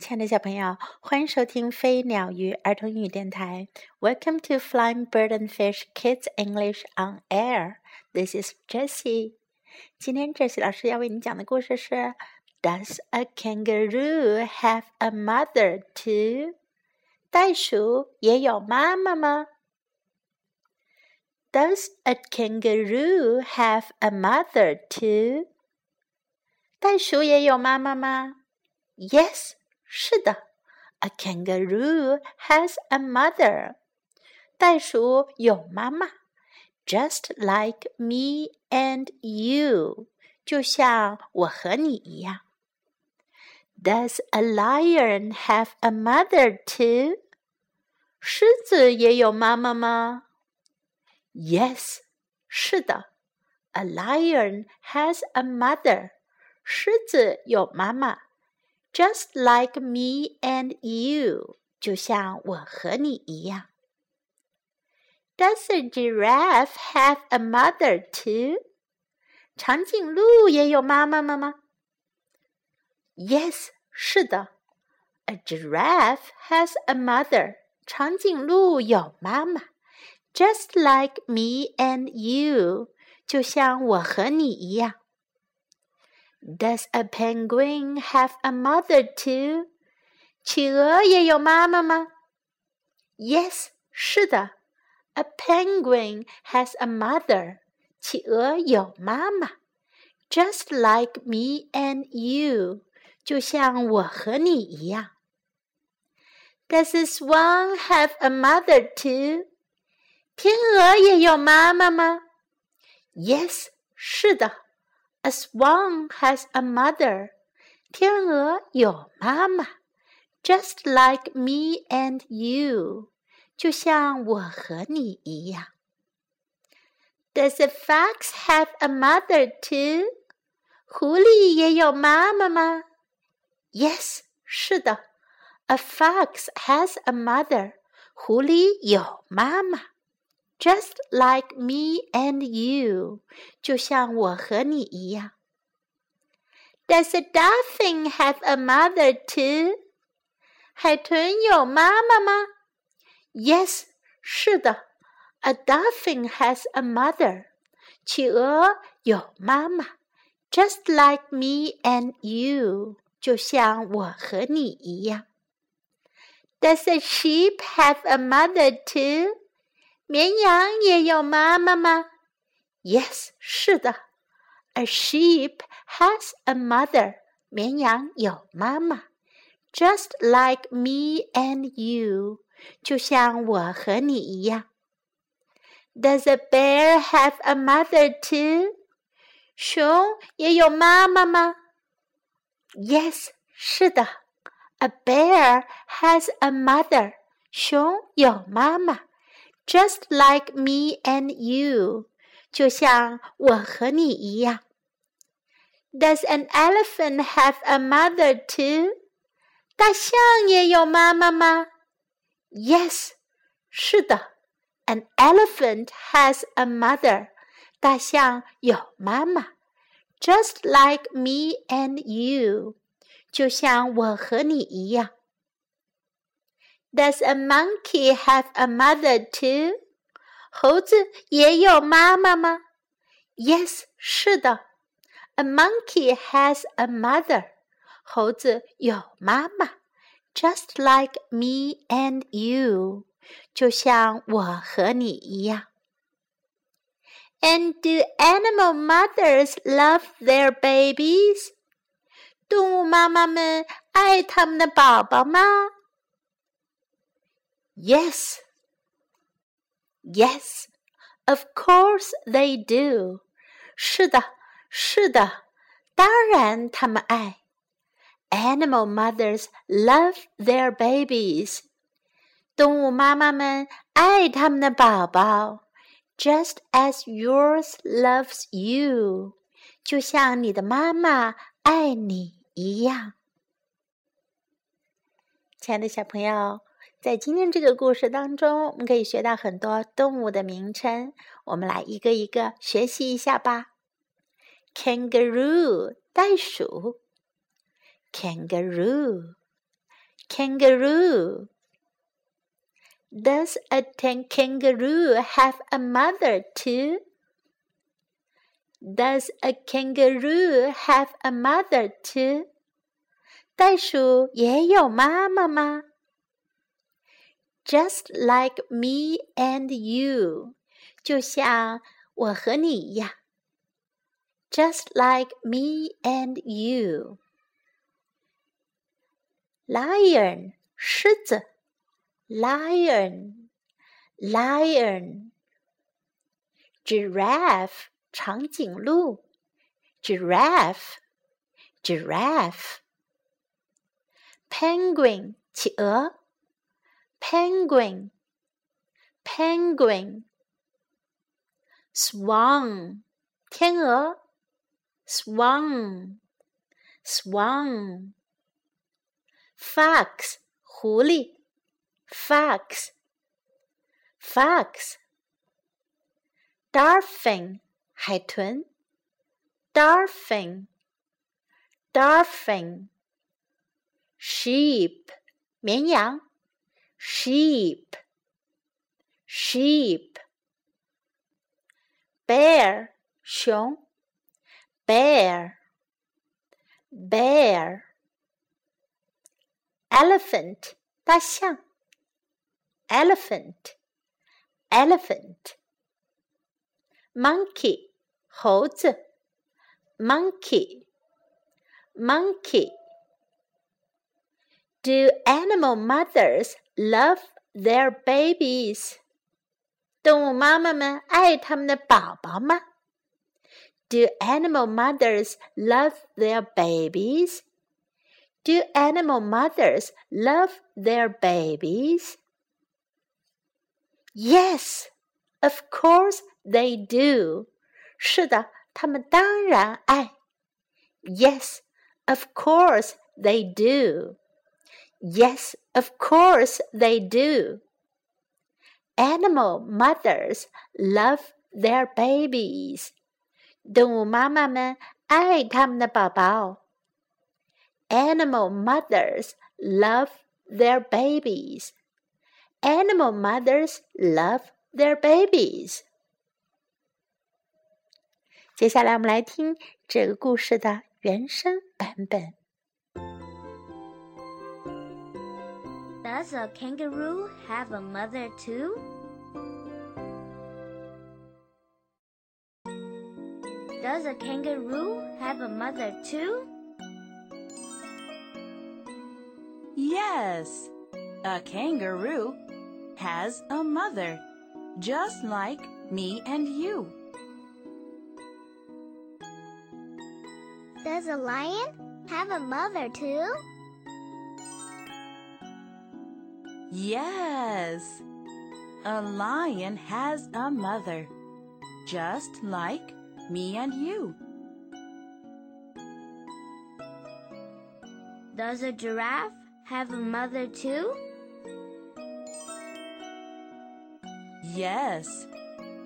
亲爱的小朋友，欢迎收听飞鸟鱼儿童英语电台。Welcome to Flying Bird and Fish Kids English on Air. This is Jessie. 今天 Jessie 老师要为你讲的故事是：Does a kangaroo have a mother too？袋鼠也有妈妈吗？Does a kangaroo have a mother too？袋鼠也有妈妈吗？Yes. 是的，A kangaroo has a mother。袋鼠有妈妈，just like me and you，就像我和你一样。Does a lion have a mother too？狮子也有妈妈吗？Yes，是的，A lion has a mother。狮子有妈妈。 just like me and you，就像我和你一样。Does a giraffe have a mother too？长颈鹿也有妈妈吗？Yes，是的。A giraffe has a mother。长颈鹿有妈妈，just like me and you，就像我和你一样。 does a penguin have a mother too? 企鹅也有妈妈吗？Yes，是的。A penguin has a mother. 企鹅有妈妈，just like me and you，就像我和你一样。Does a swan have a mother too? 天鹅也有妈妈吗？Yes，是的。 a swan has a mother. 天鹅有妈妈，just like me and you，就像我和你一样。Does a fox have a mother too？狐狸也有妈妈吗？Yes，是的，a fox has a mother。狐狸有妈妈。 just like me and you，就像我和你一样。Does a dolphin have a mother too？海豚有妈妈吗？Yes，是的。A dolphin has a mother。企鹅有妈妈，just like me and you，就像我和你一样。Does a sheep have a mother too？ 绵羊也有妈妈吗？Yes，是的。A sheep has a mother。绵羊有妈妈，just like me and you，就像我和你一样。Does a bear have a mother too？熊也有妈妈吗？Yes，是的。A bear has a mother。熊有妈妈。 just like me and you，就像我和你一样。Does an elephant have a mother too？大象也有妈妈吗？Yes，是的。An elephant has a mother。大象有妈妈，just like me and you，就像我和你一样。 Does a monkey have a mother too? 猴子也有妈妈吗？Yes，是的。A monkey has a mother. 猴子有妈妈，just like me and you，就像我和你一样。And do animal mothers love their babies? 动物妈妈们爱他们的宝宝吗 ？Yes. Yes, of course they do. 是的，是的，当然他们爱。Animal mothers love their babies. 动物妈妈们爱他们的宝宝，just as yours loves you，就像你的妈妈爱你一样。亲爱的小朋友。 在今天这个故事当中，我们可以学到很多动物的名称。我们来一个一个学习一下吧。Kangaroo，袋鼠。Kangaroo。kangaroo? Does a kangaroo have a mother too? Does a kangaroo have a mother too? 袋鼠也有妈妈吗 ？Just like me and you，就像我和你一样。Just like me and you。Lion，狮子。Lion, lion. Giraffe，长颈鹿。Giraffe, giraffe. Penguin，企鹅。 Penguin, penguin. Swan，天鹅。Swan, swan. Fox，狐狸。fox, fox. Dolphin, 海豚。Dolphin, dolphin. Sheep, 绵羊。 Sheep, sheep. Bear, 熊。Bear, bear. Elephant, 大象。elephant, elephant. Monkey, 猴子，monkey, monkey. Do animal mothers love their babies? 动物妈妈们爱他们的宝宝吗？Do animal mothers love their babies? Do animal mothers love their babies? Yes, of course they do. 是的，他们当然爱。Yes, of course they do. Yes, of course they do. Animal mothers love their babies. 动物妈妈们爱他们的宝宝。Animal mothers love their babies. Animal mothers love their babies. 接下来我们来听这个故事的原声版本。 Does a kangaroo have a mother too? Does a kangaroo have a mother too? Yes, a kangaroo has a mother, just like me and you. Does a lion have a mother too? Yes, a lion has a mother, just like me and you. Does a giraffe have a mother too? Yes,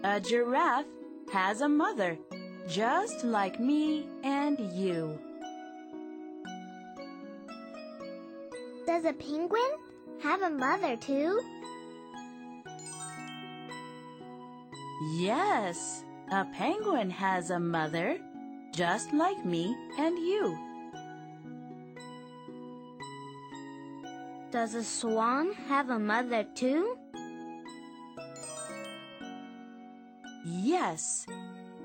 a giraffe has a mother, just like me and you. Does a penguin have a mother too? Yes, a penguin has a mother, just like me and you. Does a swan have a mother too? Yes,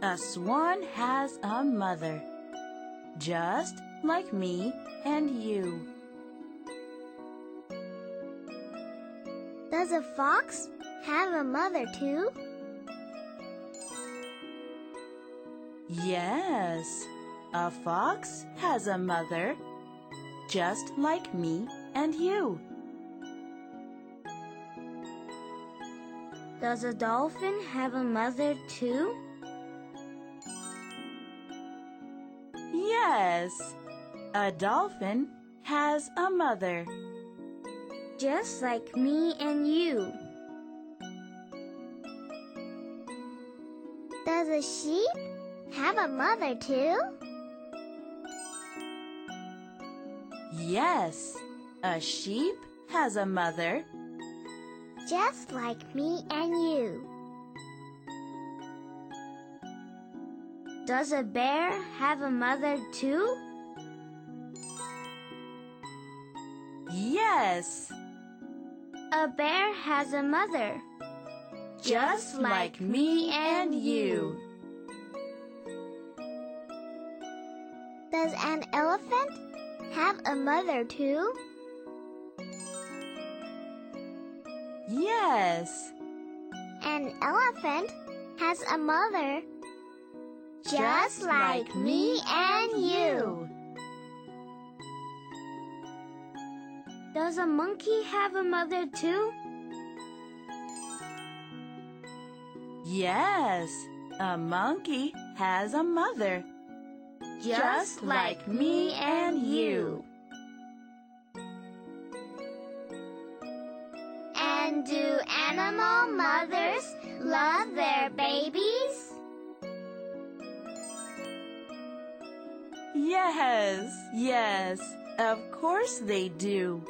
a swan has a mother, just like me and you. Does a fox have a mother too? Yes, a fox has a mother, just like me and you. Does a dolphin have a mother too? Yes, a dolphin has a mother. Just like me and you. Does a sheep have a mother too? Yes, A sheep has a mother. Just like me and you. Does a bear have a mother too? Yes. A bear has a mother. Just like me and you. Does an elephant have a mother too? Yes. An elephant has a mother. Just like me and you. Does a monkey have a mother too? Yes. A monkey has a mother. Just like me and you. And do animal mothers love their babies? Yes, yes, of course they do.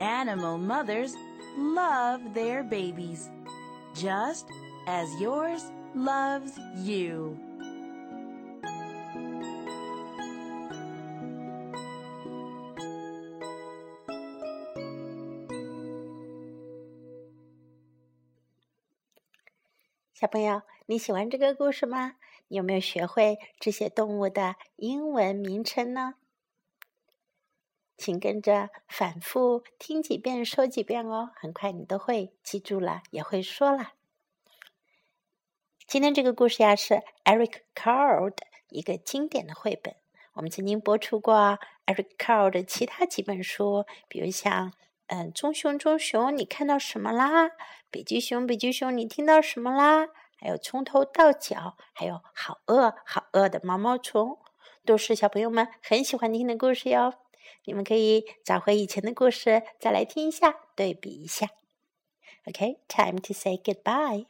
Animal mothers love their babies, just as yours loves you. 小朋友，你喜欢这个故事吗？你有没有学会这些动物的英文名称呢？请跟着反复听几遍，说几遍哦，很快你都会记住了，也会说了。今天这个故事呀是 Eric Carle 的一个经典的绘本。我们曾经播出过 Eric Carle 的其他几本书，比如像嗯，棕熊棕熊，你看到什么啦？北极熊北极熊，你听到什么啦？还有从头到脚，还有好饿好饿的毛毛虫，都是小朋友们很喜欢听的故事哟。你们可以找回以前的故事，再来听一下，对比一下。OK，time to say goodbye。